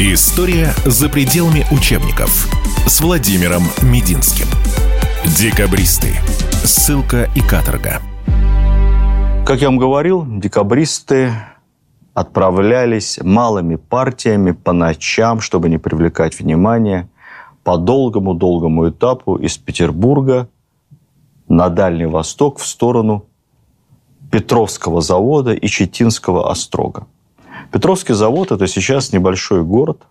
История за пределами учебников с Владимиром Мединским. Декабристы. Ссылка и каторга. Как я вам говорил, декабристы отправлялись малыми партиями по ночам, чтобы не привлекать внимание, по долгому-долгому этапу из Петербурга на Дальний Восток в сторону Петровского завода и Четинского острога. Петровский завод – это сейчас небольшой город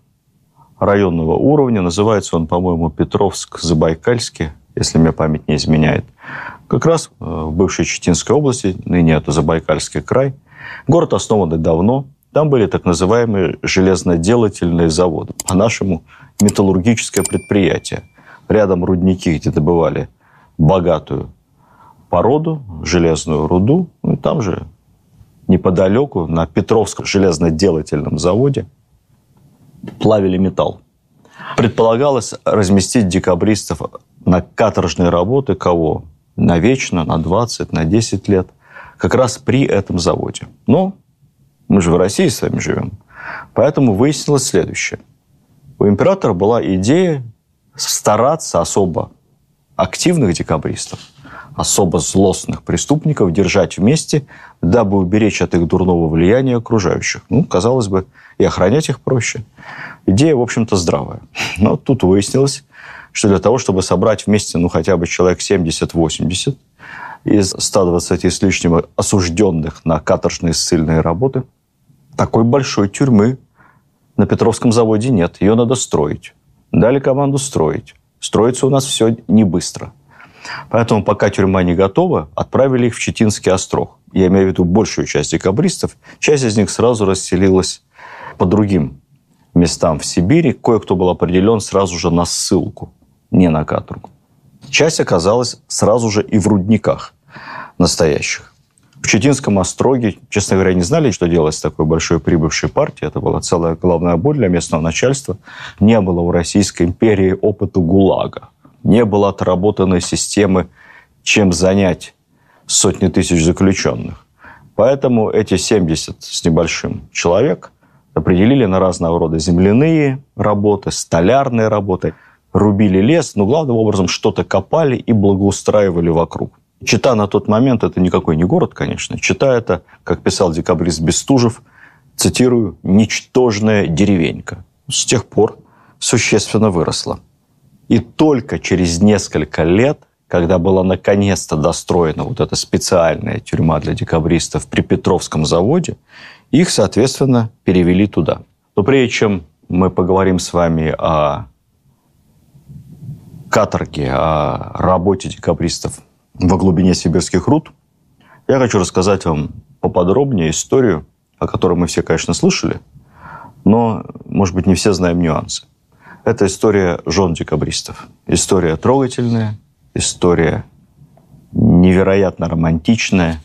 районного уровня. Называется он, по-моему, Петровск-Забайкальский, если мне память не изменяет. Как раз э, в бывшей Читинской области, ныне это Забайкальский край. Город основан давно. Там были так называемые железноделательные заводы. По-нашему, металлургическое предприятие. Рядом рудники, где добывали богатую породу, железную руду. Ну, и там же неподалеку, на Петровском железноделательном заводе, плавили металл. Предполагалось разместить декабристов на каторжные работы кого? Навечно, на 20, на 10 лет. Как раз при этом заводе. Но мы же в России с вами живем. Поэтому выяснилось следующее. У императора была идея стараться особо активных декабристов – особо злостных преступников держать вместе, дабы уберечь от их дурного влияния окружающих. Ну, казалось бы, и охранять их проще. Идея, в общем-то, здравая. Но тут выяснилось, что для того, чтобы собрать вместе, ну, хотя бы человек 70-80 из 120 с лишним осужденных на каторжные ссыльные работы, такой большой тюрьмы на Петровском заводе нет. Ее надо строить. Дали команду строить. Строится у нас все не быстро. Поэтому, пока тюрьма не готова, отправили их в Читинский острог. Я имею в виду большую часть декабристов. Часть из них сразу расселилась по другим местам в Сибири. Кое-кто был определен сразу же на ссылку, не на каторгу. Часть оказалась сразу же и в рудниках настоящих. В Читинском остроге, честно говоря, не знали, что делать с такой большой прибывшей партией. Это была целая головная боль для местного начальства. Не было в Российской империи опыта ГУЛАГа не было отработанной системы, чем занять сотни тысяч заключенных. Поэтому эти 70 с небольшим человек определили на разного рода земляные работы, столярные работы, рубили лес, но главным образом что-то копали и благоустраивали вокруг. Чита на тот момент это никакой не город, конечно. Чита это, как писал декабрист Бестужев, цитирую, «ничтожная деревенька». С тех пор существенно выросла. И только через несколько лет, когда была наконец-то достроена вот эта специальная тюрьма для декабристов при Петровском заводе, их, соответственно, перевели туда. Но прежде чем мы поговорим с вами о каторге, о работе декабристов во глубине сибирских руд, я хочу рассказать вам поподробнее историю, о которой мы все, конечно, слышали, но, может быть, не все знаем нюансы. Это история жен декабристов. История трогательная, история невероятно романтичная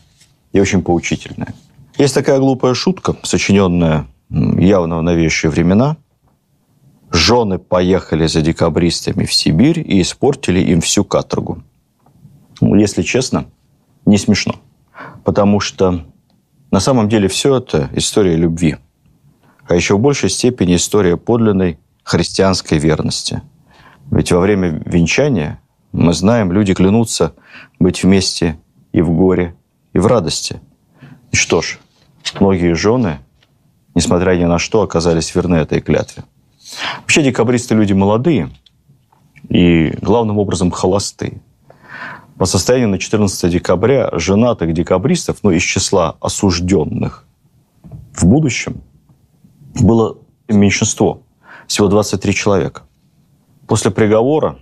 и очень поучительная. Есть такая глупая шутка, сочиненная явно в новейшие времена. Жены поехали за декабристами в Сибирь и испортили им всю каторгу. Ну, если честно, не смешно. Потому что на самом деле все это история любви. А еще в большей степени история подлинной христианской верности. Ведь во время венчания, мы знаем, люди клянутся быть вместе и в горе, и в радости. И что ж, многие жены, несмотря ни на что, оказались верны этой клятве. Вообще декабристы люди молодые и, главным образом, холостые. По состоянию на 14 декабря женатых декабристов, ну, из числа осужденных в будущем, было меньшинство – всего 23 человека. После приговора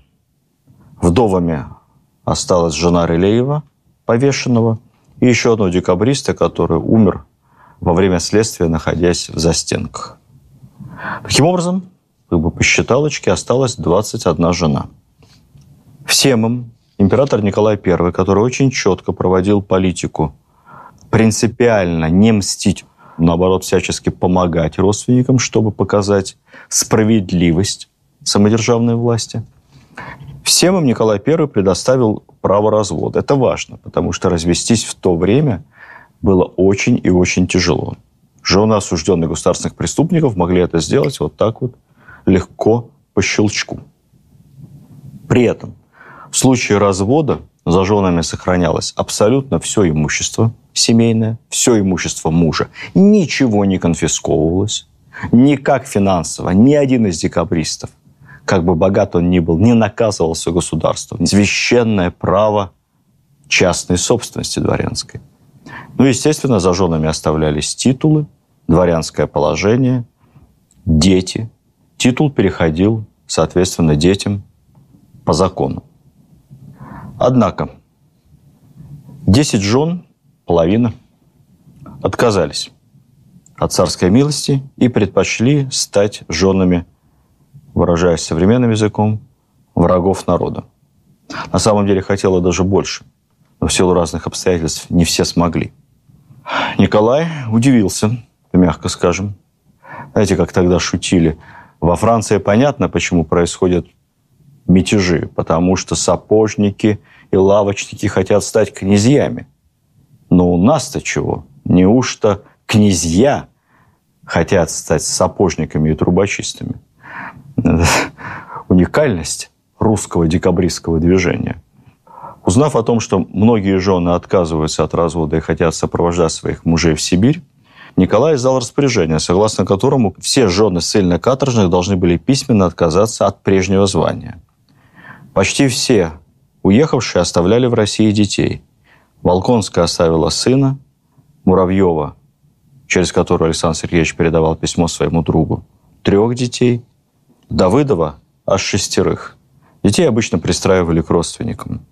вдовами осталась жена Релеева, повешенного, и еще одного декабриста, который умер во время следствия, находясь в застенках. Таким образом, как бы по считалочке осталась 21 жена. Всем им император Николай I, который очень четко проводил политику принципиально не мстить наоборот, всячески помогать родственникам, чтобы показать справедливость самодержавной власти. Всем им Николай I предоставил право развода. Это важно, потому что развестись в то время было очень и очень тяжело. Жены осужденных государственных преступников могли это сделать вот так вот легко по щелчку. При этом в случае развода за женами сохранялось абсолютно все имущество семейное, все имущество мужа. Ничего не конфисковывалось. Никак финансово. Ни один из декабристов, как бы богат он ни был, не наказывался государством. Священное право частной собственности дворянской. Ну, естественно, за женами оставлялись титулы, дворянское положение, дети. Титул переходил, соответственно, детям по закону. Однако 10 жен, половина, отказались от царской милости и предпочли стать женами, выражаясь современным языком, врагов народа. На самом деле хотела даже больше, но в силу разных обстоятельств не все смогли. Николай удивился, мягко скажем. Знаете, как тогда шутили, во Франции понятно, почему происходят мятежи, потому что сапожники и лавочники хотят стать князьями. Но у нас-то чего? Неужто князья хотят стать сапожниками и трубочистами? уникальность русского декабристского движения. Узнав о том, что многие жены отказываются от развода и хотят сопровождать своих мужей в Сибирь, Николай издал распоряжение, согласно которому все жены ссыльно-каторжных должны были письменно отказаться от прежнего звания. Почти все уехавшие оставляли в России детей. Волконская оставила сына, Муравьева, через которую Александр Сергеевич передавал письмо своему другу, трех детей, Давыдова аж шестерых. Детей обычно пристраивали к родственникам.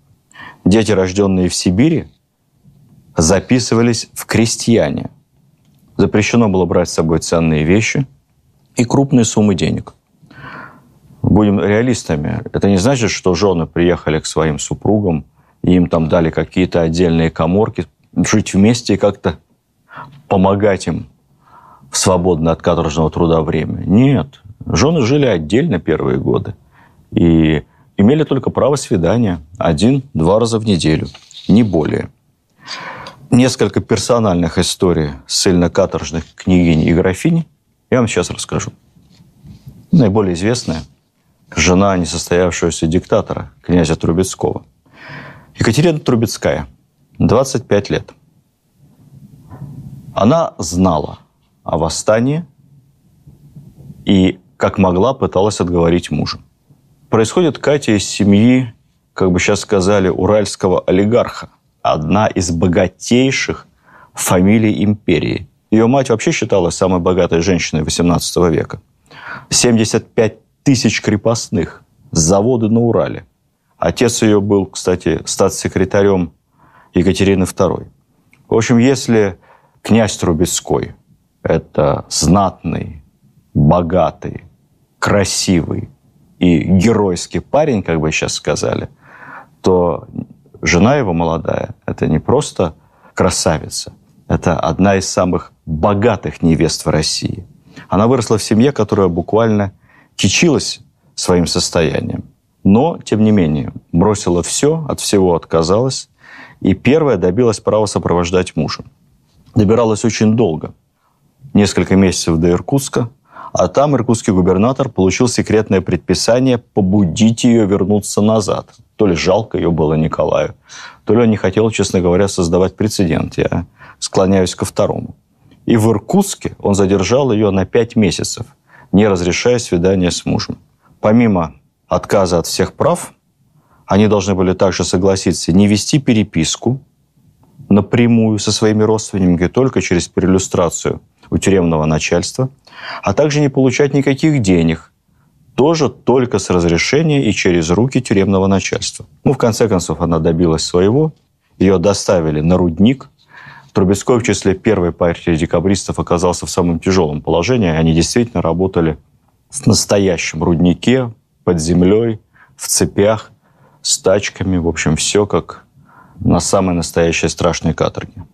Дети, рожденные в Сибири, записывались в крестьяне. Запрещено было брать с собой ценные вещи и крупные суммы денег. Будем реалистами. Это не значит, что жены приехали к своим супругам, и им там дали какие-то отдельные коморки, жить вместе и как-то помогать им в свободное от каторжного труда время. Нет. Жены жили отдельно первые годы. И имели только право свидания один-два раза в неделю, не более. Несколько персональных историй ссыльно-каторжных княгинь и графинь я вам сейчас расскажу. Наиболее известная – жена несостоявшегося диктатора, князя Трубецкого. Екатерина Трубецкая, 25 лет. Она знала о восстании и, как могла, пыталась отговорить мужа. Происходит Катя из семьи, как бы сейчас сказали, уральского олигарха. Одна из богатейших фамилий империи. Ее мать вообще считалась самой богатой женщиной XVIII века. 75 тысяч крепостных, заводы на Урале. Отец ее был, кстати, статс-секретарем Екатерины II. В общем, если князь Трубецкой – это знатный, богатый, красивый, и геройский парень, как бы сейчас сказали, то жена его молодая – это не просто красавица, это одна из самых богатых невест в России. Она выросла в семье, которая буквально кичилась своим состоянием. Но, тем не менее, бросила все, от всего отказалась, и первая добилась права сопровождать мужа. Добиралась очень долго. Несколько месяцев до Иркутска, а там иркутский губернатор получил секретное предписание побудить ее вернуться назад. То ли жалко ее было Николаю, то ли он не хотел, честно говоря, создавать прецедент. Я склоняюсь ко второму. И в Иркутске он задержал ее на пять месяцев, не разрешая свидания с мужем. Помимо отказа от всех прав, они должны были также согласиться не вести переписку напрямую со своими родственниками, только через переиллюстрацию у тюремного начальства, а также не получать никаких денег, тоже только с разрешения и через руки тюремного начальства. Ну, в конце концов, она добилась своего, ее доставили на рудник. Трубецкой в числе первой партии декабристов оказался в самом тяжелом положении. Они действительно работали в настоящем руднике, под землей, в цепях, с тачками. В общем, все как на самой настоящей страшной каторге.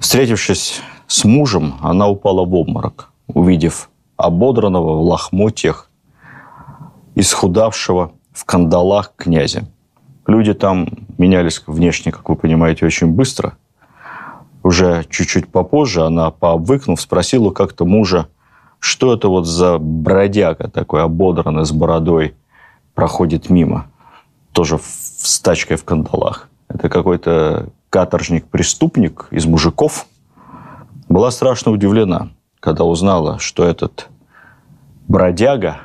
Встретившись с мужем, она упала в обморок, увидев ободранного в лохмотьях, исхудавшего в кандалах князя. Люди там менялись внешне, как вы понимаете, очень быстро. Уже чуть-чуть попозже она, пообвыкнув, спросила как-то мужа, что это вот за бродяга такой ободранный с бородой проходит мимо, тоже с тачкой в кандалах. Это какой-то каторжник-преступник из мужиков. Была страшно удивлена, когда узнала, что этот бродяга,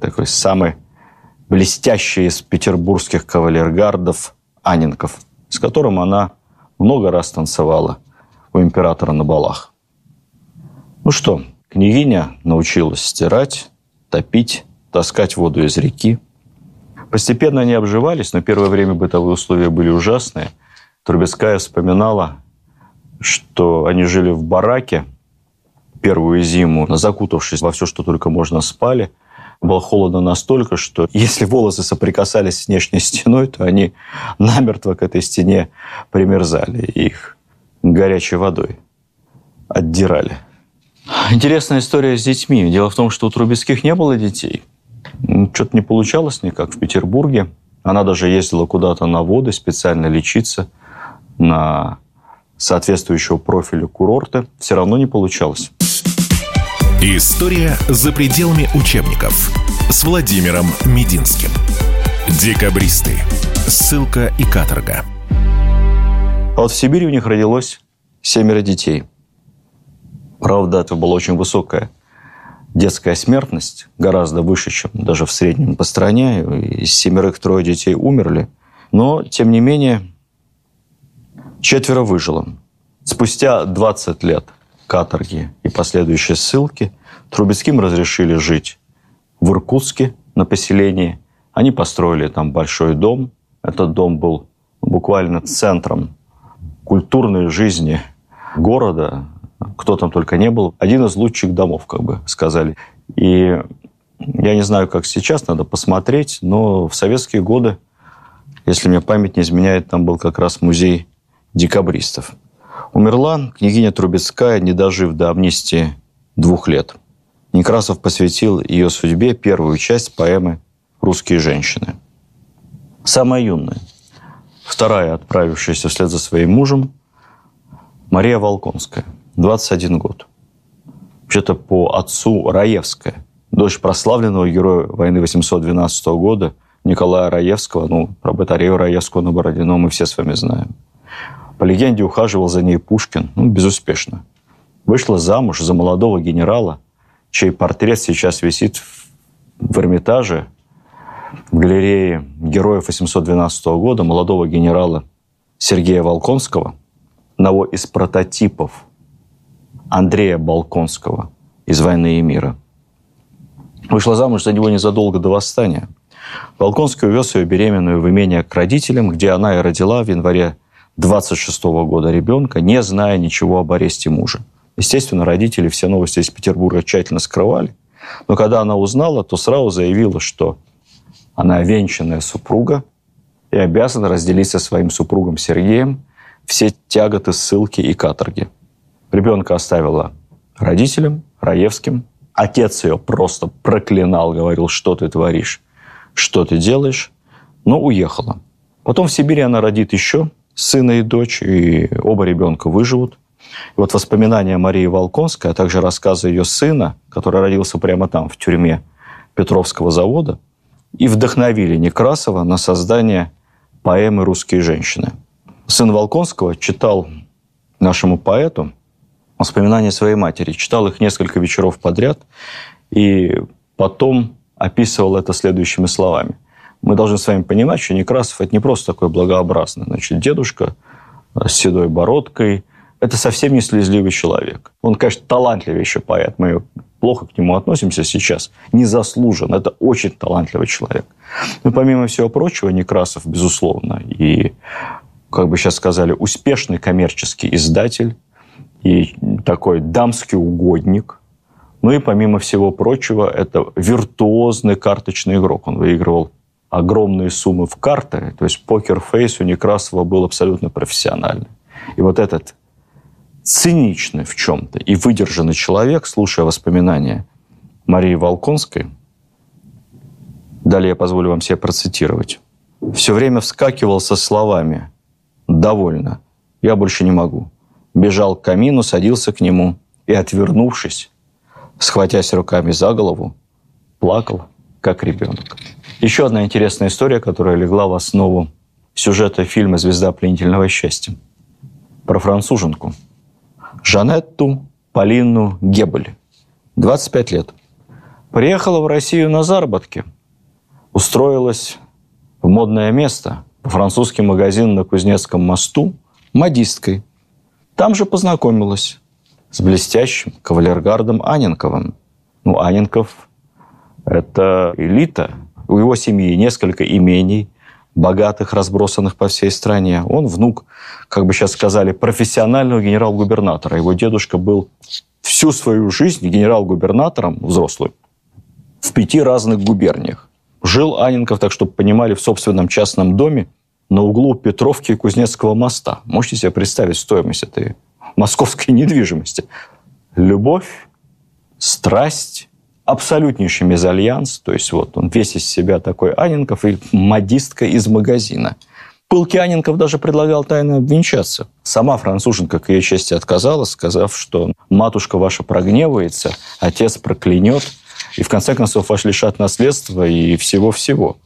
такой самый блестящий из петербургских кавалергардов Анинков, с которым она много раз танцевала у императора на балах. Ну что, княгиня научилась стирать, топить, таскать воду из реки. Постепенно они обживались, но первое время бытовые условия были ужасные. Трубецкая вспоминала, что они жили в бараке первую зиму, закутавшись во все, что только можно, спали – было холодно настолько, что если волосы соприкасались с внешней стеной, то они намертво к этой стене примерзали. Их горячей водой отдирали. Интересная история с детьми. Дело в том, что у Трубецких не было детей. Что-то не получалось никак в Петербурге. Она даже ездила куда-то на воды специально лечиться на соответствующего профиля курорта. Все равно не получалось. История за пределами учебников с Владимиром Мединским. Декабристы. Ссылка и каторга. А вот в Сибири у них родилось семеро детей. Правда, это была очень высокая детская смертность, гораздо выше, чем даже в среднем по стране. Из семерых трое детей умерли. Но, тем не менее, четверо выжило. Спустя 20 лет каторги и последующие ссылки, Трубецким разрешили жить в Иркутске на поселении. Они построили там большой дом. Этот дом был буквально центром культурной жизни города. Кто там только не был. Один из лучших домов, как бы сказали. И я не знаю, как сейчас, надо посмотреть, но в советские годы, если мне память не изменяет, там был как раз музей декабристов. Умерла княгиня Трубецкая, не дожив до амнистии двух лет. Некрасов посвятил ее судьбе первую часть поэмы «Русские женщины». Самая юная, вторая, отправившаяся вслед за своим мужем, Мария Волконская, 21 год. Вообще-то по отцу Раевская, дочь прославленного героя войны 812 года Николая Раевского, ну, про батарею Раевского на Бородино мы все с вами знаем. По легенде, ухаживал за ней Пушкин, ну, безуспешно. Вышла замуж за молодого генерала, чей портрет сейчас висит в Эрмитаже, в галерее героев 812 года, молодого генерала Сергея Волконского, одного из прототипов Андрея Балконского из «Войны и мира». Вышла замуж за него незадолго до восстания. Волконский увез ее беременную в имение к родителям, где она и родила в январе 26 года ребенка, не зная ничего об аресте мужа. Естественно, родители все новости из Петербурга тщательно скрывали. Но когда она узнала, то сразу заявила, что она венчанная супруга и обязана разделить со своим супругом Сергеем все тяготы ссылки и каторги. Ребенка оставила родителям, Раевским. Отец ее просто проклинал, говорил, что ты творишь, что ты делаешь, но уехала. Потом в Сибири она родит еще сына и дочь, и оба ребенка выживут. И вот воспоминания Марии Волконской, а также рассказы ее сына, который родился прямо там, в тюрьме Петровского завода, и вдохновили Некрасова на создание поэмы «Русские женщины». Сын Волконского читал нашему поэту воспоминания своей матери, читал их несколько вечеров подряд, и потом описывал это следующими словами мы должны с вами понимать, что Некрасов – это не просто такой благообразный. Значит, дедушка с седой бородкой – это совсем не слезливый человек. Он, конечно, талантливейший поэт. Мы плохо к нему относимся сейчас. Не заслужен. Это очень талантливый человек. Но помимо всего прочего, Некрасов, безусловно, и, как бы сейчас сказали, успешный коммерческий издатель и такой дамский угодник – ну и помимо всего прочего, это виртуозный карточный игрок. Он выигрывал огромные суммы в карты. То есть покер-фейс у Некрасова был абсолютно профессиональный. И вот этот циничный в чем-то и выдержанный человек, слушая воспоминания Марии Волконской, далее я позволю вам себе процитировать, все время вскакивал со словами «довольно, я больше не могу, бежал к камину, садился к нему и, отвернувшись, схватясь руками за голову, плакал, как ребенок. Еще одна интересная история, которая легла в основу сюжета фильма «Звезда пленительного счастья» про француженку. Жанетту Полину Гебель, 25 лет. Приехала в Россию на заработки. Устроилась в модное место, французский магазин на Кузнецком мосту, модисткой. Там же познакомилась с блестящим кавалергардом Аненковым. Ну, Аненков – это элита. У его семьи несколько имений, богатых, разбросанных по всей стране. Он внук, как бы сейчас сказали, профессионального генерал-губернатора. Его дедушка был всю свою жизнь генерал-губернатором, взрослый, в пяти разных губерниях. Жил Аненков, так чтобы понимали, в собственном частном доме на углу Петровки и Кузнецкого моста. Можете себе представить стоимость этой московской недвижимости? Любовь, страсть, абсолютнейший мезальянс. То есть вот он весь из себя такой Аненков и модистка из магазина. Пылкий Аненков даже предлагал тайно обвенчаться. Сама француженка к ее чести отказалась, сказав, что матушка ваша прогневается, отец проклянет, и в конце концов вас лишат наследства и всего-всего.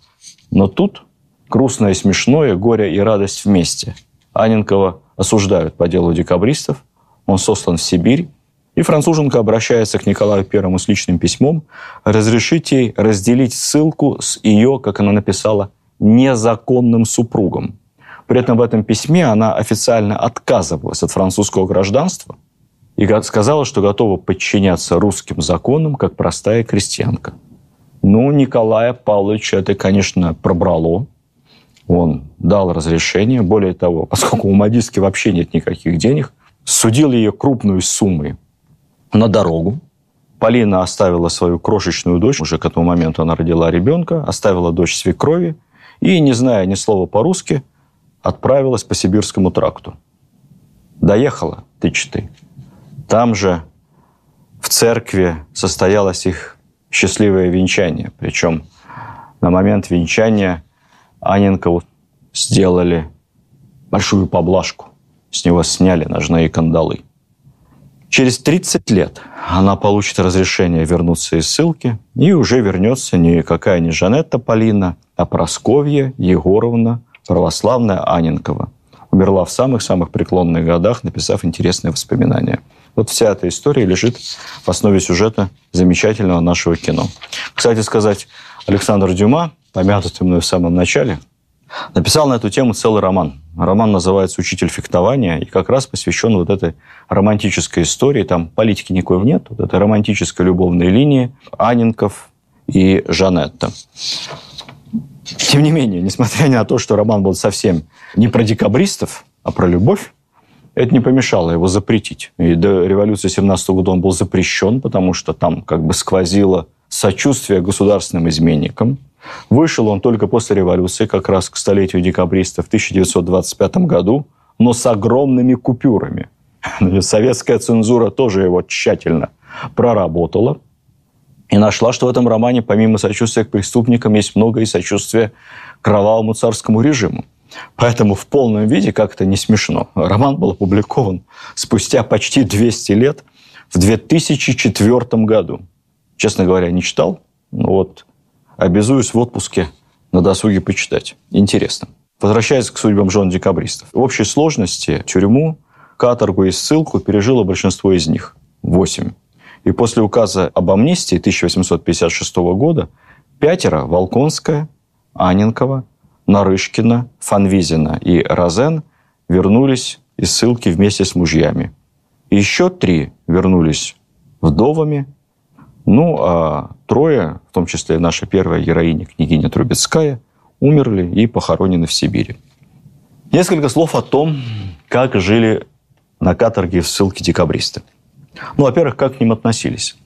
Но тут грустное и смешное, горе и радость вместе. Аненкова осуждают по делу декабристов, он сослан в Сибирь, и француженка обращается к Николаю Первому с личным письмом разрешить ей разделить ссылку с ее, как она написала, незаконным супругом. При этом в этом письме она официально отказывалась от французского гражданства и сказала, что готова подчиняться русским законам, как простая крестьянка. Ну, Николая Павловича это, конечно, пробрало. Он дал разрешение. Более того, поскольку у модистки вообще нет никаких денег, судил ее крупной суммой на дорогу. Полина оставила свою крошечную дочь, уже к этому моменту она родила ребенка, оставила дочь свекрови и, не зная ни слова по-русски, отправилась по Сибирскому тракту. Доехала тычты. Там же в церкви состоялось их счастливое венчание. Причем на момент венчания Аненкову сделали большую поблажку. С него сняли ножные кандалы. Через 30 лет она получит разрешение вернуться из ссылки и уже вернется никакая не Жанетта Полина, а Просковья Егоровна православная Аненкова. Умерла в самых-самых преклонных годах, написав интересные воспоминания. Вот вся эта история лежит в основе сюжета замечательного нашего кино. Кстати сказать, Александр Дюма, помянутый мной в самом начале, Написал на эту тему целый роман. Роман называется «Учитель фехтования» и как раз посвящен вот этой романтической истории. Там политики никакой нет. Вот этой романтической любовной линии Анинков и Жанетта. Тем не менее, несмотря на то, что роман был совсем не про декабристов, а про любовь, это не помешало его запретить. И до революции 17 года он был запрещен, потому что там как бы сквозило сочувствие государственным изменникам. Вышел он только после революции, как раз к столетию декабристов в 1925 году, но с огромными купюрами. Советская цензура тоже его тщательно проработала и нашла, что в этом романе, помимо сочувствия к преступникам, есть много и сочувствия кровавому царскому режиму. Поэтому в полном виде как-то не смешно. Роман был опубликован спустя почти 200 лет в 2004 году. Честно говоря, не читал. Но вот обязуюсь в отпуске на досуге почитать. Интересно. Возвращаясь к судьбам жен декабристов. В общей сложности тюрьму, каторгу и ссылку пережило большинство из них. Восемь. И после указа об амнистии 1856 года пятеро – Волконская, Аненкова, Нарышкина, Фанвизина и Розен – вернулись из ссылки вместе с мужьями. Еще три вернулись вдовами ну, а трое, в том числе наша первая героиня, княгиня Трубецкая, умерли и похоронены в Сибири. Несколько слов о том, как жили на каторге в ссылке декабристы. Ну, во-первых, как к ним относились.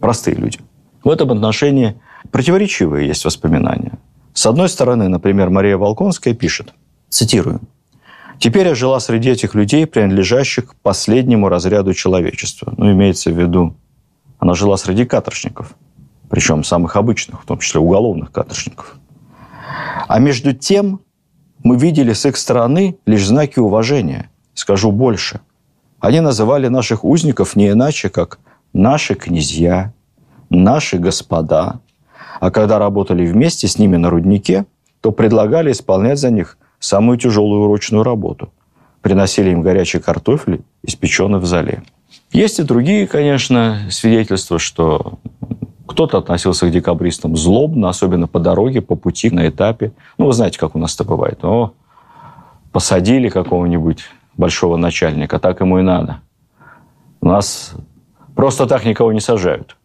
Простые люди. В этом отношении противоречивые есть воспоминания. С одной стороны, например, Мария Волконская пишет, цитирую, «Теперь я жила среди этих людей, принадлежащих к последнему разряду человечества». Ну, имеется в виду она жила среди каторшников, причем самых обычных, в том числе уголовных каторшников. А между тем мы видели с их стороны лишь знаки уважения. Скажу больше. Они называли наших узников не иначе, как «наши князья», «наши господа». А когда работали вместе с ними на руднике, то предлагали исполнять за них самую тяжелую урочную работу. Приносили им горячий картофель, испеченный в зале. Есть и другие, конечно, свидетельства, что кто-то относился к декабристам злобно, особенно по дороге, по пути, на этапе. Ну, вы знаете, как у нас это бывает. О, посадили какого-нибудь большого начальника, так ему и надо. У нас просто так никого не сажают.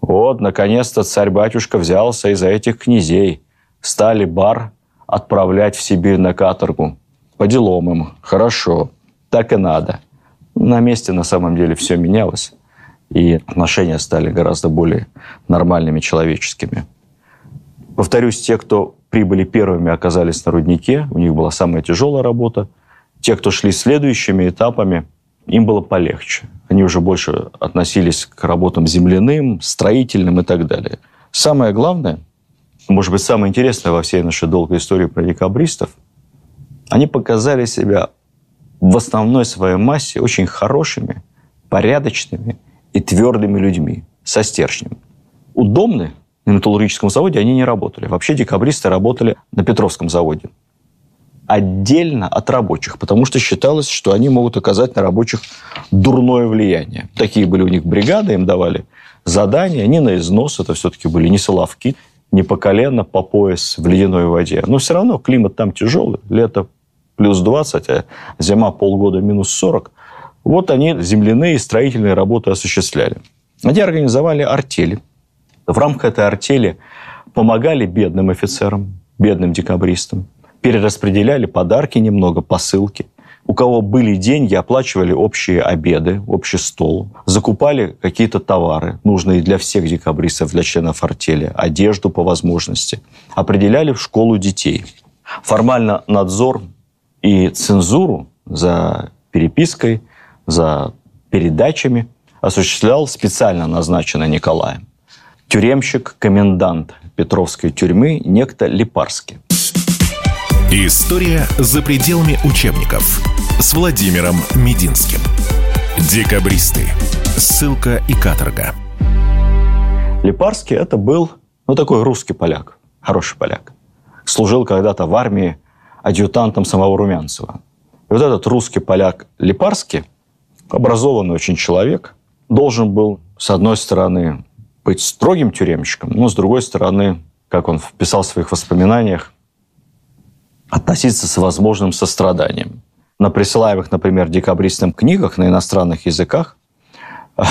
Вот, наконец-то царь-батюшка взялся из-за этих князей. Стали бар отправлять в Сибирь на каторгу. По делам им. Хорошо. Так и надо. На месте на самом деле все менялось. И отношения стали гораздо более нормальными, человеческими. Повторюсь, те, кто прибыли первыми, оказались на руднике, у них была самая тяжелая работа. Те, кто шли следующими этапами, им было полегче. Они уже больше относились к работам земляным, строительным и так далее. Самое главное, может быть, самое интересное во всей нашей долгой истории про декабристов, они показали себя в основной своей массе очень хорошими, порядочными и твердыми людьми, со стержнем. У Домны на металлургическом заводе они не работали. Вообще декабристы работали на Петровском заводе отдельно от рабочих, потому что считалось, что они могут оказать на рабочих дурное влияние. Такие были у них бригады, им давали задания, они на износ, это все-таки были не соловки, не по колено, по пояс в ледяной воде. Но все равно климат там тяжелый, лето плюс 20, а зима полгода минус 40. Вот они земляные строительные работы осуществляли. Они организовали артели. В рамках этой артели помогали бедным офицерам, бедным декабристам перераспределяли подарки немного, посылки. У кого были деньги, оплачивали общие обеды, общий стол, закупали какие-то товары, нужные для всех декабристов, для членов артели, одежду по возможности, определяли в школу детей. Формально надзор и цензуру за перепиской, за передачами осуществлял специально назначенный Николаем. Тюремщик, комендант Петровской тюрьмы, некто Липарский. История за пределами учебников с Владимиром Мединским. Декабристы. Ссылка и каторга. Липарский это был, ну, такой русский поляк, хороший поляк. Служил когда-то в армии адъютантом самого Румянцева. И вот этот русский поляк Липарский, образованный очень человек, должен был, с одной стороны, быть строгим тюремщиком, но с другой стороны, как он вписал в своих воспоминаниях, относиться с возможным состраданием. На присылаемых, например, декабристам книгах на иностранных языках,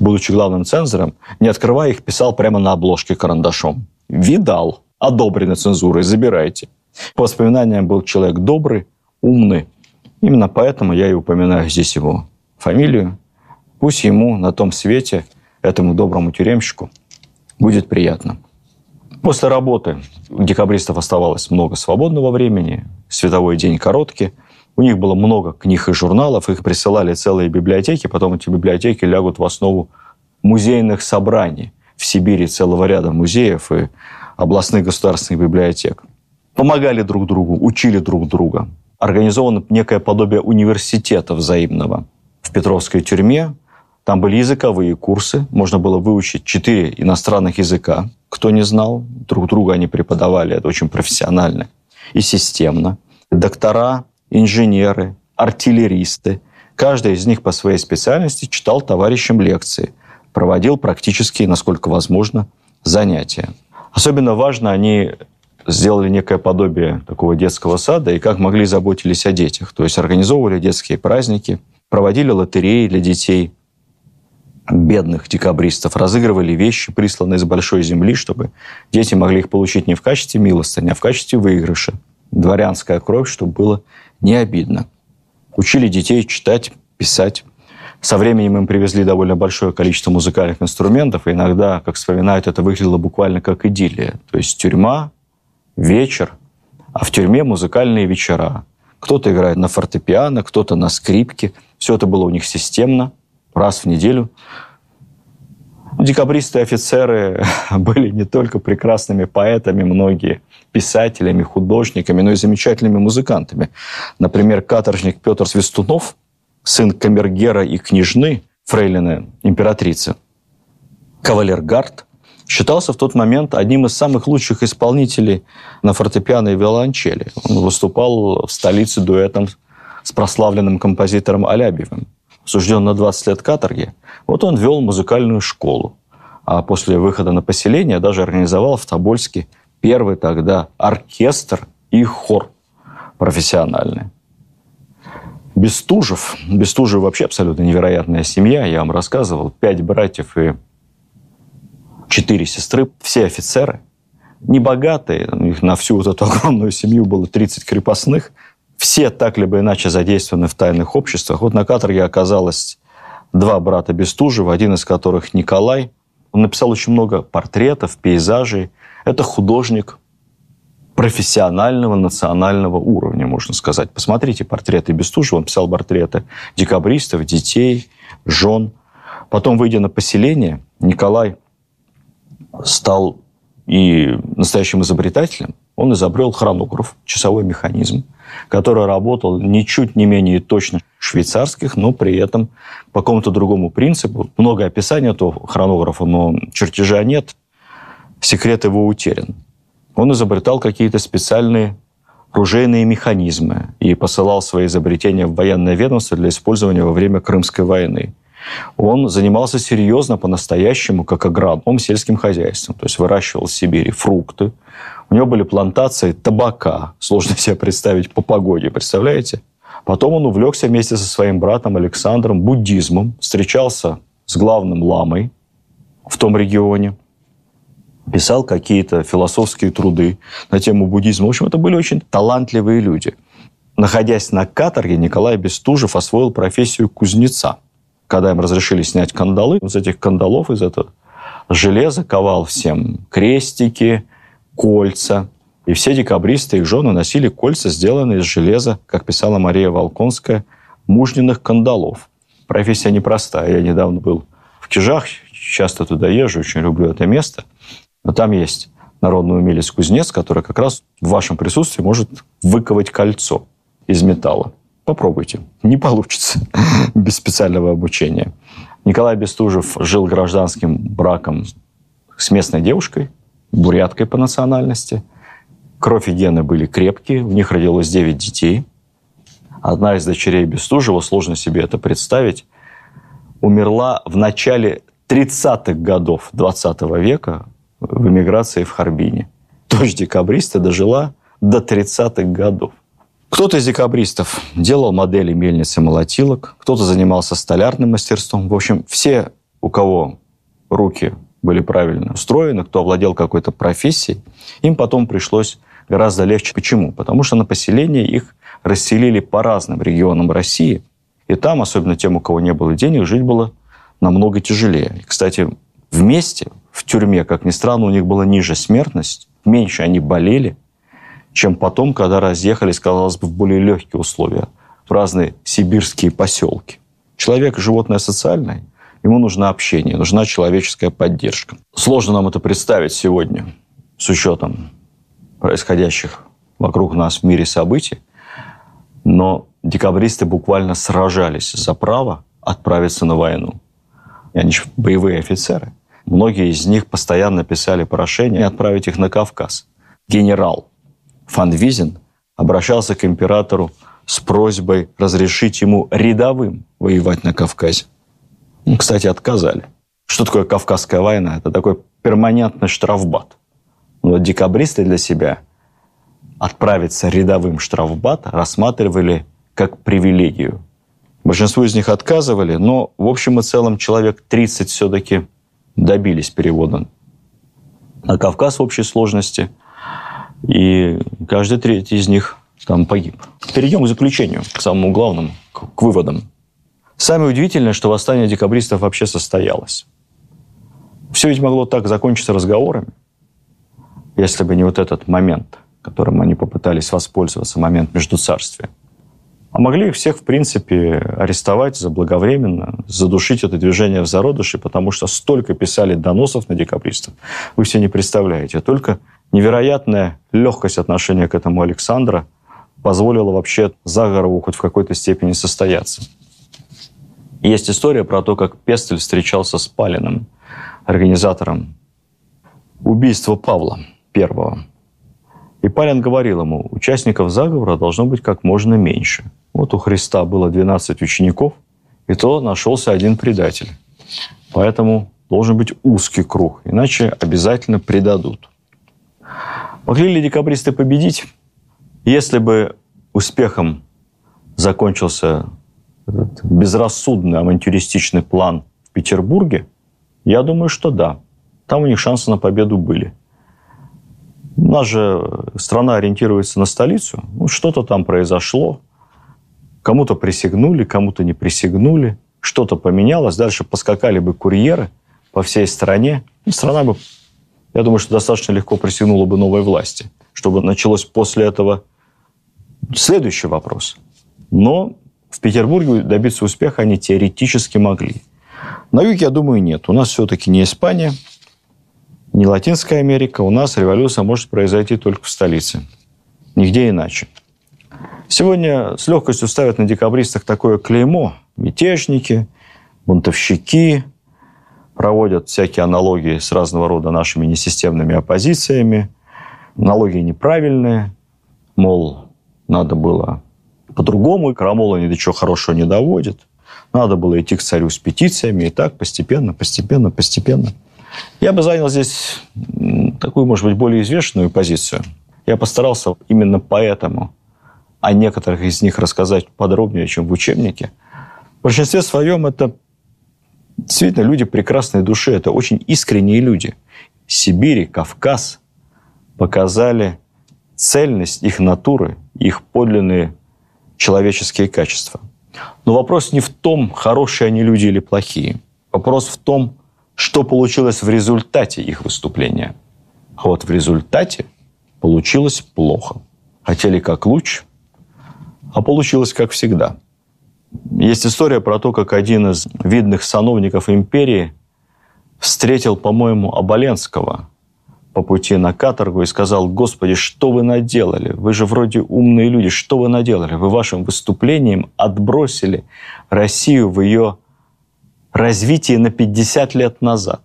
будучи главным цензором, не открывая их, писал прямо на обложке карандашом. «Видал, одобрено цензурой, забирайте». По воспоминаниям был человек добрый, умный. Именно поэтому я и упоминаю здесь его фамилию. Пусть ему на том свете, этому доброму тюремщику, будет приятно. После работы у декабристов оставалось много свободного времени, световой день короткий. У них было много книг и журналов, их присылали целые библиотеки, потом эти библиотеки лягут в основу музейных собраний. В Сибири целого ряда музеев и областных государственных библиотек. Помогали друг другу, учили друг друга. Организовано некое подобие университета взаимного. В Петровской тюрьме там были языковые курсы, можно было выучить четыре иностранных языка. Кто не знал, друг друга они преподавали, это очень профессионально и системно. Доктора, инженеры, артиллеристы. Каждый из них по своей специальности читал товарищам лекции, проводил практически, насколько возможно, занятия. Особенно важно, они сделали некое подобие такого детского сада и как могли заботились о детях. То есть организовывали детские праздники, проводили лотереи для детей, бедных декабристов, разыгрывали вещи, присланные с большой земли, чтобы дети могли их получить не в качестве милостыни, а в качестве выигрыша. Дворянская кровь, чтобы было не обидно. Учили детей читать, писать. Со временем им привезли довольно большое количество музыкальных инструментов, и иногда, как вспоминают, это выглядело буквально как идиллия. То есть тюрьма, вечер, а в тюрьме музыкальные вечера. Кто-то играет на фортепиано, кто-то на скрипке. Все это было у них системно раз в неделю. Декабристы и офицеры были не только прекрасными поэтами, многие писателями, художниками, но и замечательными музыкантами. Например, каторжник Петр Свистунов, сын камергера и княжны, фрейлины императрицы, кавалергард, считался в тот момент одним из самых лучших исполнителей на фортепиано и виолончели. Он выступал в столице дуэтом с прославленным композитором Алябьевым. Сужден на 20 лет каторги. Вот он вел музыкальную школу. А после выхода на поселение даже организовал в Тобольске первый тогда оркестр и хор профессиональный. Бестужев. Бестужев вообще абсолютно невероятная семья. Я вам рассказывал. Пять братьев и четыре сестры. Все офицеры. Небогатые. У них на всю вот эту огромную семью было 30 крепостных. Все так либо иначе задействованы в тайных обществах. Вот на каторге оказалось два брата Бестужева, один из которых Николай. Он написал очень много портретов, пейзажей. Это художник профессионального национального уровня, можно сказать. Посмотрите портреты Бестужева. Он писал портреты декабристов, детей, жен. Потом, выйдя на поселение, Николай стал и настоящим изобретателем. Он изобрел хронограф, часовой механизм, который работал ничуть не менее точно швейцарских, но при этом по какому-то другому принципу. Много описаний этого хронографа, но чертежа нет. Секрет его утерян он изобретал какие-то специальные оружейные механизмы и посылал свои изобретения в военное ведомство для использования во время Крымской войны. Он занимался серьезно, по-настоящему, как агроном, сельским хозяйством. То есть выращивал в Сибири фрукты. У него были плантации табака. Сложно себе представить по погоде, представляете? Потом он увлекся вместе со своим братом Александром буддизмом, встречался с главным ламой в том регионе – писал какие-то философские труды на тему буддизма. В общем, это были очень талантливые люди. Находясь на каторге, Николай Бестужев освоил профессию кузнеца. Когда им разрешили снять кандалы, из этих кандалов, из этого железа ковал всем крестики, кольца. И все декабристы их жены носили кольца, сделанные из железа, как писала Мария Волконская, мужниных кандалов. Профессия непростая. Я недавно был в Кижах, часто туда езжу, очень люблю это место – но там есть народный умелец-кузнец, который как раз в вашем присутствии может выковать кольцо из металла. Попробуйте. Не получится без специального обучения. Николай Бестужев жил гражданским браком с местной девушкой, буряткой по национальности. Кровь и гены были крепкие, у них родилось 9 детей. Одна из дочерей Бестужева, сложно себе это представить, умерла в начале 30-х годов 20 века в эмиграции в Харбине. Дочь декабриста дожила до 30-х годов. Кто-то из декабристов делал модели мельниц и молотилок, кто-то занимался столярным мастерством. В общем, все, у кого руки были правильно устроены, кто овладел какой-то профессией, им потом пришлось гораздо легче. Почему? Потому что на поселение их расселили по разным регионам России, и там, особенно тем, у кого не было денег, жить было намного тяжелее. Кстати, вместе в тюрьме, как ни странно, у них была ниже смертность, меньше они болели, чем потом, когда разъехались, казалось бы, в более легкие условия, в разные сибирские поселки. Человек – животное социальное, ему нужно общение, нужна человеческая поддержка. Сложно нам это представить сегодня с учетом происходящих вокруг нас в мире событий, но декабристы буквально сражались за право отправиться на войну. И они же боевые офицеры. Многие из них постоянно писали прошение отправить их на Кавказ. Генерал Фанвизин обращался к императору с просьбой разрешить ему рядовым воевать на Кавказе. Ну, кстати, отказали. Что такое Кавказская война? Это такой перманентный штрафбат. Но вот декабристы для себя отправиться рядовым штрафбат рассматривали как привилегию. Большинство из них отказывали, но в общем и целом человек 30 все-таки добились перевода на Кавказ в общей сложности. И каждый третий из них там погиб. Перейдем к заключению, к самому главному, к выводам. Самое удивительное, что восстание декабристов вообще состоялось. Все ведь могло так закончиться разговорами, если бы не вот этот момент, которым они попытались воспользоваться, момент междуцарствия. А могли их всех, в принципе, арестовать заблаговременно, задушить это движение в зародыше, потому что столько писали доносов на декабристов. Вы все не представляете. Только невероятная легкость отношения к этому Александра позволила вообще Загорову хоть в какой-то степени состояться. Есть история про то, как Пестель встречался с Палиным, организатором убийства Павла I. И Палин говорил ему, участников заговора должно быть как можно меньше. Вот у Христа было 12 учеников, и то нашелся один предатель. Поэтому должен быть узкий круг, иначе обязательно предадут. Могли ли декабристы победить? Если бы успехом закончился этот безрассудный авантюристичный план в Петербурге, я думаю, что да. Там у них шансы на победу были. У нас же страна ориентируется на столицу. Ну, что-то там произошло. Кому-то присягнули, кому-то не присягнули. Что-то поменялось. Дальше поскакали бы курьеры по всей стране. И страна бы, я думаю, что достаточно легко присягнула бы новой власти. Чтобы началось после этого следующий вопрос. Но в Петербурге добиться успеха они теоретически могли. На юге, я думаю, нет. У нас все-таки не Испания, не Латинская Америка. У нас революция может произойти только в столице. Нигде иначе. Сегодня с легкостью ставят на декабристах такое клеймо. Мятежники, бунтовщики, проводят всякие аналогии с разного рода нашими несистемными оппозициями. Аналогии неправильные. Мол, надо было по-другому. Крамола ни до чего хорошего не доводит. Надо было идти к царю с петициями. И так постепенно, постепенно, постепенно. Я бы занял здесь такую, может быть, более известную позицию. Я постарался именно поэтому о некоторых из них рассказать подробнее, чем в учебнике. В большинстве своем это действительно люди прекрасной души. Это очень искренние люди. Сибирь Кавказ показали цельность их натуры, их подлинные человеческие качества. Но вопрос не в том, хорошие они люди или плохие. Вопрос в том, что получилось в результате их выступления. А вот в результате получилось плохо. Хотели как луч, а получилось как всегда. Есть история про то, как один из видных сановников империи встретил, по-моему, Оболенского по пути на каторгу и сказал, «Господи, что вы наделали? Вы же вроде умные люди, что вы наделали? Вы вашим выступлением отбросили Россию в ее развитии на 50 лет назад».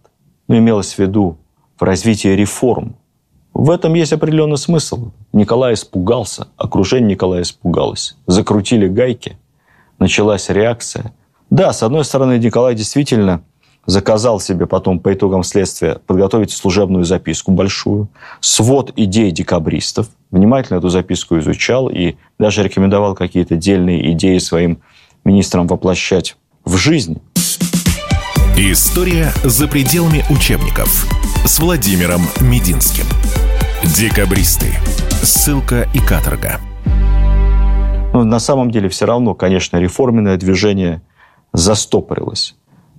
Ну, имелось в виду в развитии реформ. В этом есть определенный смысл. Николай испугался, окружение Николая испугалось. Закрутили гайки, началась реакция. Да, с одной стороны, Николай действительно – заказал себе потом по итогам следствия подготовить служебную записку большую, свод идей декабристов, внимательно эту записку изучал и даже рекомендовал какие-то дельные идеи своим министрам воплощать в жизнь. История за пределами учебников с Владимиром Мединским. Декабристы. Ссылка и каторга. На самом деле все равно, конечно, реформенное движение застопорилось.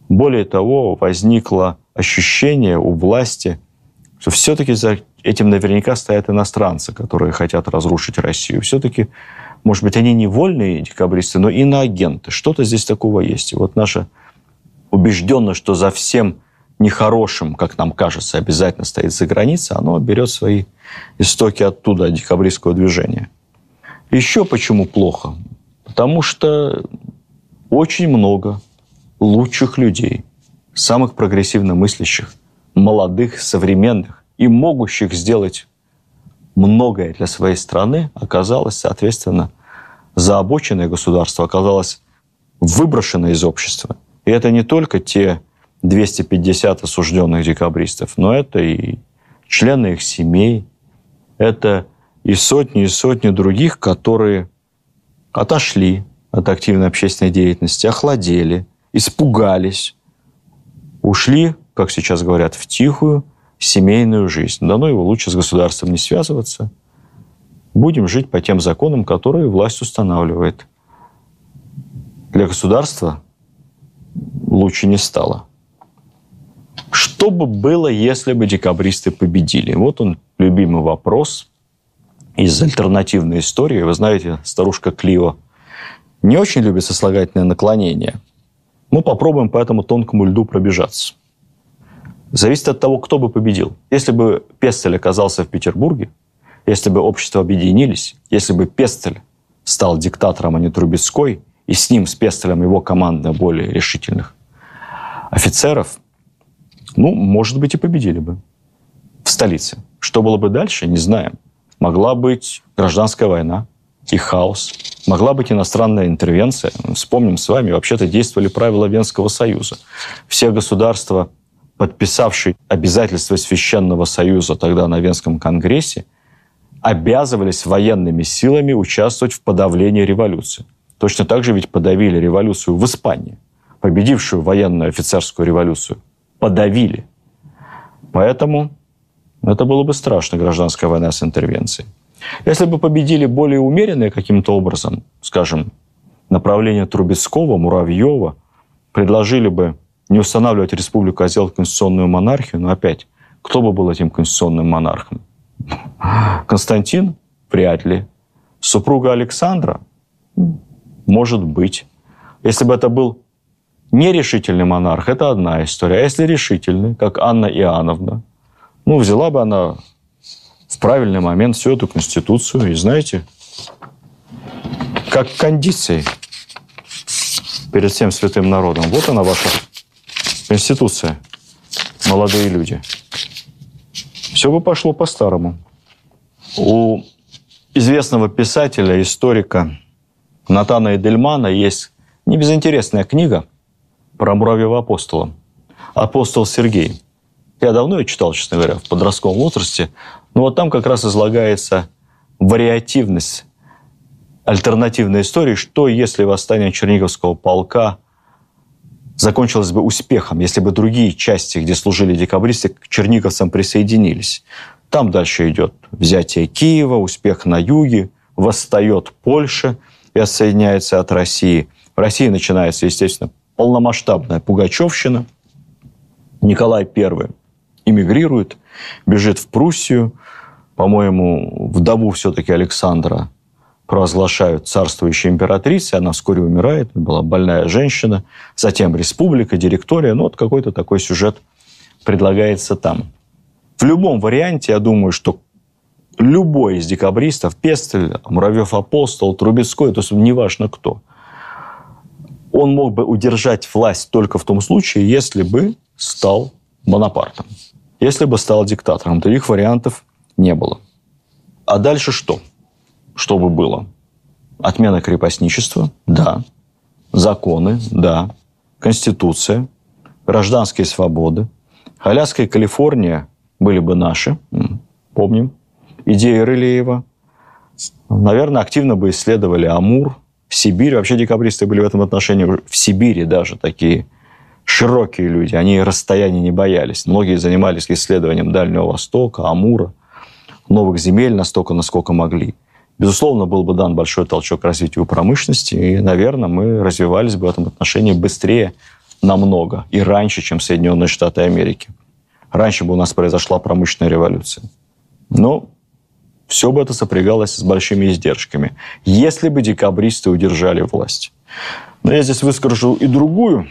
Более того, возникло ощущение у власти, что все-таки за этим наверняка стоят иностранцы, которые хотят разрушить Россию. Все-таки, может быть, они не вольные декабристы, но иноагенты. Что-то здесь такого есть. И вот наша убежденность, что за всем нехорошим, как нам кажется, обязательно стоит за границей, оно берет свои истоки оттуда, от декабристского движения. Еще почему плохо? Потому что очень много лучших людей, самых прогрессивно мыслящих, молодых, современных и могущих сделать многое для своей страны, оказалось, соответственно, заобоченное государство оказалось выброшено из общества. И это не только те 250 осужденных декабристов, но это и члены их семей, это и сотни и сотни других, которые отошли от активной общественной деятельности, охладели, испугались, ушли, как сейчас говорят, в тихую семейную жизнь. Дано его лучше с государством не связываться. Будем жить по тем законам, которые власть устанавливает. Для государства лучше не стало. Что бы было, если бы декабристы победили? Вот он, любимый вопрос из альтернативной истории. Вы знаете, старушка Клио не очень любит сослагательное наклонение – мы попробуем по этому тонкому льду пробежаться. Зависит от того, кто бы победил. Если бы Пестель оказался в Петербурге, если бы общества объединились, если бы Пестель стал диктатором, а не Трубецкой, и с ним, с Пестелем, его команда более решительных офицеров, ну, может быть, и победили бы в столице. Что было бы дальше, не знаем. Могла быть гражданская война и хаос. Могла быть иностранная интервенция. Вспомним с вами, вообще-то действовали правила Венского союза. Все государства, подписавшие обязательства Священного союза тогда на Венском конгрессе, обязывались военными силами участвовать в подавлении революции. Точно так же ведь подавили революцию в Испании, победившую военную офицерскую революцию. Подавили. Поэтому это было бы страшно, гражданская война с интервенцией. Если бы победили более умеренные каким-то образом, скажем, направление Трубецкого, Муравьева, предложили бы не устанавливать республику, а сделать конституционную монархию, но опять, кто бы был этим конституционным монархом? Константин? Вряд ли. Супруга Александра? Может быть. Если бы это был нерешительный монарх, это одна история. А если решительный, как Анна Иоанновна, ну, взяла бы она в правильный момент всю эту конституцию, и знаете, как кондиции перед всем святым народом. Вот она ваша конституция, молодые люди. Все бы пошло по-старому. У известного писателя, историка Натана Эдельмана есть небезынтересная книга про муравьева апостола. Апостол Сергей. Я давно ее читал, честно говоря, в подростковом возрасте. Но вот там как раз излагается вариативность альтернативной истории, что если восстание Черниговского полка закончилось бы успехом, если бы другие части, где служили декабристы, к черниговцам присоединились. Там дальше идет взятие Киева, успех на юге, восстает Польша и отсоединяется от России. В России начинается, естественно, полномасштабная Пугачевщина. Николай I эмигрирует, бежит в Пруссию. По-моему, вдову все-таки Александра провозглашают царствующей императрицей, она вскоре умирает, была больная женщина, затем республика, директория, ну вот какой-то такой сюжет предлагается там. В любом варианте, я думаю, что любой из декабристов, Пестель, Муравьев-Апостол, Трубецкой, то есть неважно кто, он мог бы удержать власть только в том случае, если бы стал Бонапартом, если бы стал диктатором. Других вариантов не было. А дальше что? чтобы было. Отмена крепостничества – да. Законы – да. Конституция, гражданские свободы. Аляска и Калифорния были бы наши, помним. Идеи Рылеева. Наверное, активно бы исследовали Амур, Сибирь. Вообще декабристы были в этом отношении в Сибири даже такие широкие люди. Они расстояния не боялись. Многие занимались исследованием Дальнего Востока, Амура, новых земель настолько, насколько могли. Безусловно, был бы дан большой толчок развитию промышленности, и, наверное, мы развивались бы в этом отношении быстрее намного и раньше, чем Соединенные Штаты Америки. Раньше бы у нас произошла промышленная революция. Но все бы это сопрягалось с большими издержками, если бы декабристы удержали власть. Но я здесь выскажу и другую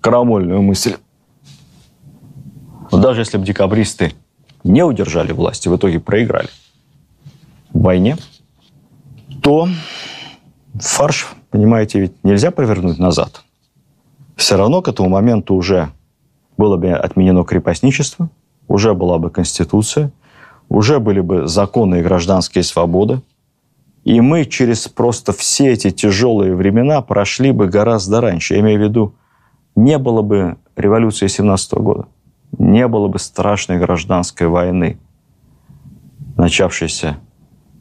крамольную мысль. Но даже если бы декабристы не удержали власть и в итоге проиграли – войне, то фарш, понимаете, ведь нельзя повернуть назад. Все равно к этому моменту уже было бы отменено крепостничество, уже была бы конституция, уже были бы законы и гражданские свободы, и мы через просто все эти тяжелые времена прошли бы гораздо раньше. Я имею в виду, не было бы революции 17 года, не было бы страшной гражданской войны, начавшейся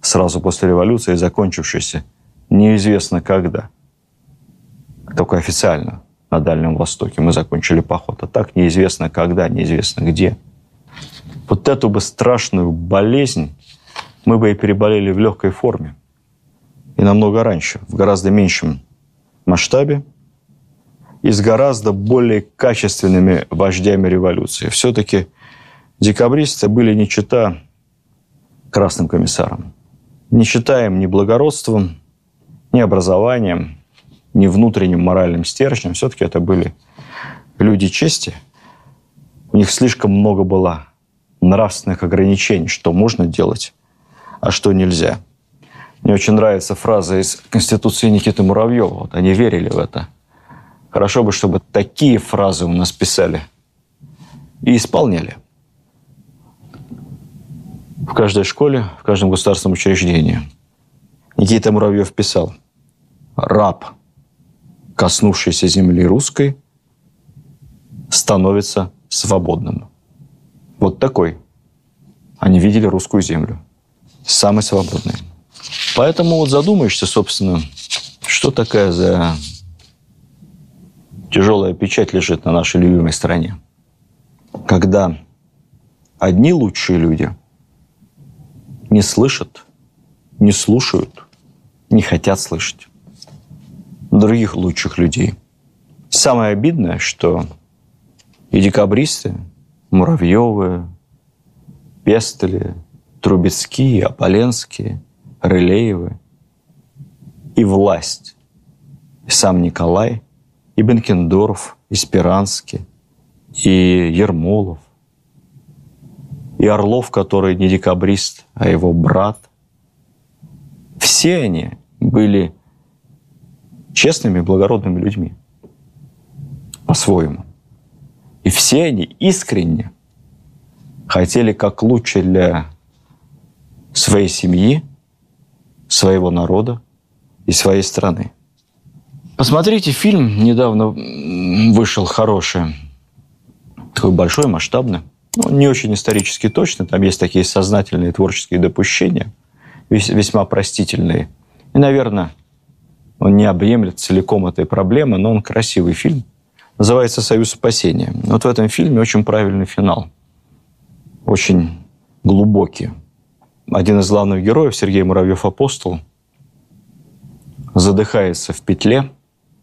сразу после революции, закончившейся неизвестно когда. Только официально на Дальнем Востоке мы закончили поход. А так неизвестно когда, неизвестно где. Вот эту бы страшную болезнь мы бы и переболели в легкой форме. И намного раньше, в гораздо меньшем масштабе и с гораздо более качественными вождями революции. Все-таки декабристы были не чита красным комиссарам не считаем ни благородством, ни образованием, ни внутренним моральным стержнем. Все-таки это были люди чести. У них слишком много было нравственных ограничений, что можно делать, а что нельзя. Мне очень нравится фраза из Конституции Никиты Муравьева. Вот они верили в это. Хорошо бы, чтобы такие фразы у нас писали и исполняли. В каждой школе, в каждом государственном учреждении. Никита Муравьев писал, раб, коснувшийся земли русской, становится свободным. Вот такой. Они видели русскую землю. Самой свободной. Поэтому вот задумаешься, собственно, что такая за тяжелая печать лежит на нашей любимой стране. Когда одни лучшие люди не слышат, не слушают, не хотят слышать других лучших людей. Самое обидное, что и декабристы, Муравьевы, Пестели, Трубецкие, Ополенские, Рылеевы и власть, и сам Николай, и Бенкендорф, и Спиранский, и Ермолов, и Орлов, который не декабрист, а его брат. Все они были честными, благородными людьми. По-своему. И все они искренне хотели как лучше для своей семьи, своего народа и своей страны. Посмотрите фильм, недавно вышел хороший, такой большой, масштабный. Ну, не очень исторически точно, там есть такие сознательные творческие допущения, весьма простительные. И, наверное, он не объемлет целиком этой проблемы, но он красивый фильм. Называется «Союз спасения». Вот в этом фильме очень правильный финал. Очень глубокий. Один из главных героев, Сергей Муравьев-Апостол, задыхается в петле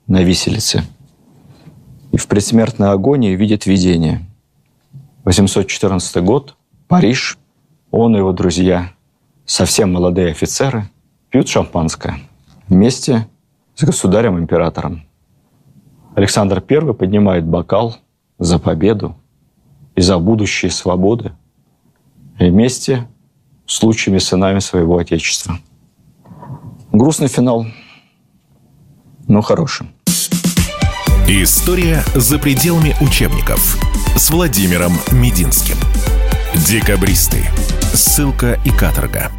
на виселице и в предсмертной агонии видит видение. 814 год, Париж, он и его друзья, совсем молодые офицеры, пьют шампанское вместе с государем-императором. Александр I поднимает бокал за победу и за будущие свободы и вместе с лучшими сынами своего Отечества. Грустный финал, но хороший. История за пределами учебников с Владимиром Мединским. Декабристы. Ссылка и каторга.